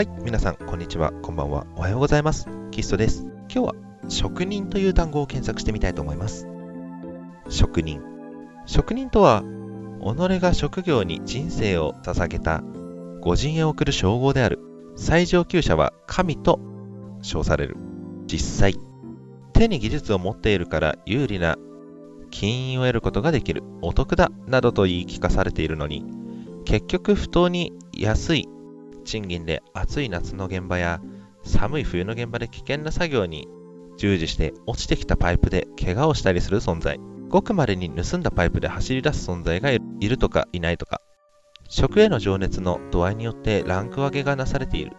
はい、皆さん、こんにちは、こんばんは、おはようございます。キストです。今日は、職人という単語を検索してみたいと思います。職人。職人とは、己が職業に人生を捧げた、御人へ送る称号である。最上級者は神と称される。実際、手に技術を持っているから有利な金印を得ることができる、お得だ、などと言い聞かされているのに、結局不当に安い賃金で暑い夏の現場や寒い冬の現場で危険な作業に従事して落ちてきたパイプで怪我をしたりする存在。ごくまでに盗んだパイプで走り出す存在がいるとかいないとか。職への情熱の度合いによってランク分けがなされている。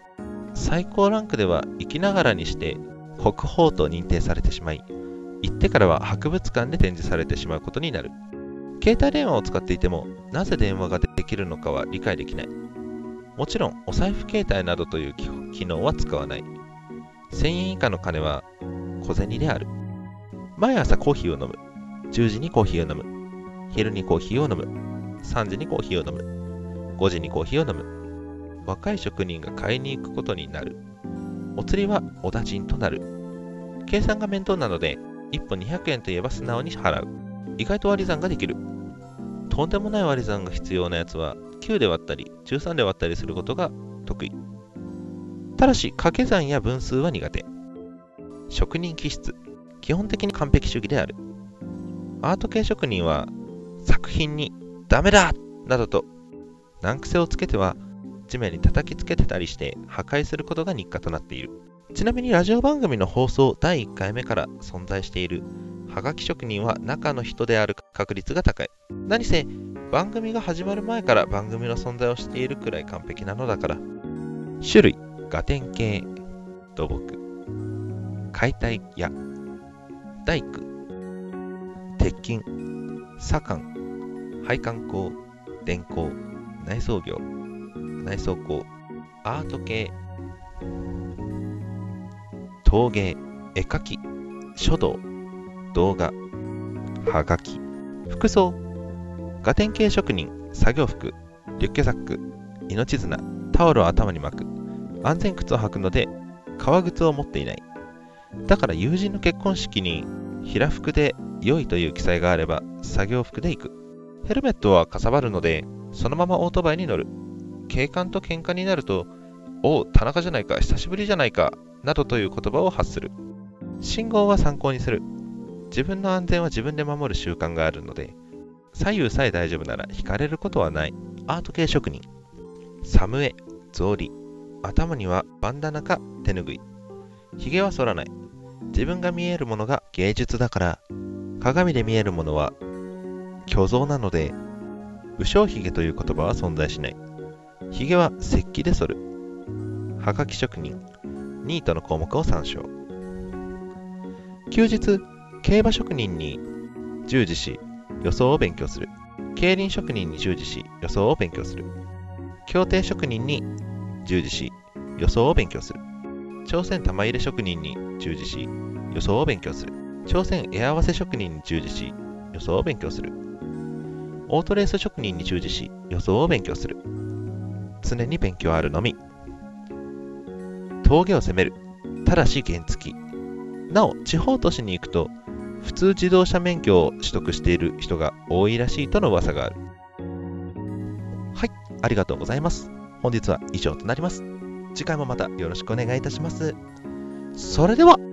最高ランクでは生きながらにして国宝と認定されてしまい、行ってからは博物館で展示されてしまうことになる。携帯電話を使っていても、なぜ電話ができるのかは理解できない。もちろん、お財布携帯などという機能は使わない。1000円以下の金は小銭である。毎朝コーヒーを飲む。10時にコーヒーを飲む。昼にコーヒーを飲む。3時にコーヒーを飲む。5時にコーヒーを飲む。若い職人が買いに行くことになる。お釣りはおだちんとなる。計算が面倒なので、1本200円といえば素直に払う。意外と割り算ができる。とんでもない割り算が必要なやつは9で割ったり13で割ったりすることが得意。ただし掛け算や分数は苦手。職人気質。基本的に完璧主義である。アート系職人は作品にダメだなどと難癖をつけては地面に叩きつけてたりして破壊することが日課となっている。ちなみにラジオ番組の放送第1回目から存在しているはがき職人は中の人である確率が高い。何せ、番組が始まる前から番組の存在をしているくらい完璧なのだから。種類、ガテン系、土木、解体屋、大工、鉄筋、左官、配管工、電工、内装業、内装工、アート系、陶芸、絵描き、書道、動画、はがき、服装、ガテン系職人、作業服、リュッケサック、命綱、タオルを頭に巻く、安全靴を履くので、革靴を持っていない。だから友人の結婚式に平服で良いという記載があれば作業服で行く。ヘルメットはかさばるので、そのままオートバイに乗る。警官と喧嘩になると、おう、田中じゃないか、久しぶりじゃないか、などという言葉を発する。信号は参考にする。自分の安全は自分で守る習慣があるので、左右さえ大丈夫なら引かれることはない。アート系職人。サムエ、草履。頭にはバンダナか手ぬぐい。髭は剃らない。自分が見えるものが芸術だから、鏡で見えるものは虚像なので、武将髭という言葉は存在しない。髭は石器で剃る。はがき職人。ニートの項目を参照。休日、競馬職人に従事し、予想を勉強する。競輪職人に従事し、予想を勉強する。協定職人に従事し、予想を勉強する。朝鮮玉入れ職人に従事し、予想を勉強する。朝鮮絵合わせ職人に従事し、予想を勉強する。オートレース職人に従事し、予想を勉強する。常に勉強あるのみ。峠を攻める。ただし原付き。なお、地方都市に行くと、普通自動車免許を取得している人が多いらしいとの噂がある。はい、ありがとうございます。本日は以上となります。次回もまたよろしくお願いいたします。それでは。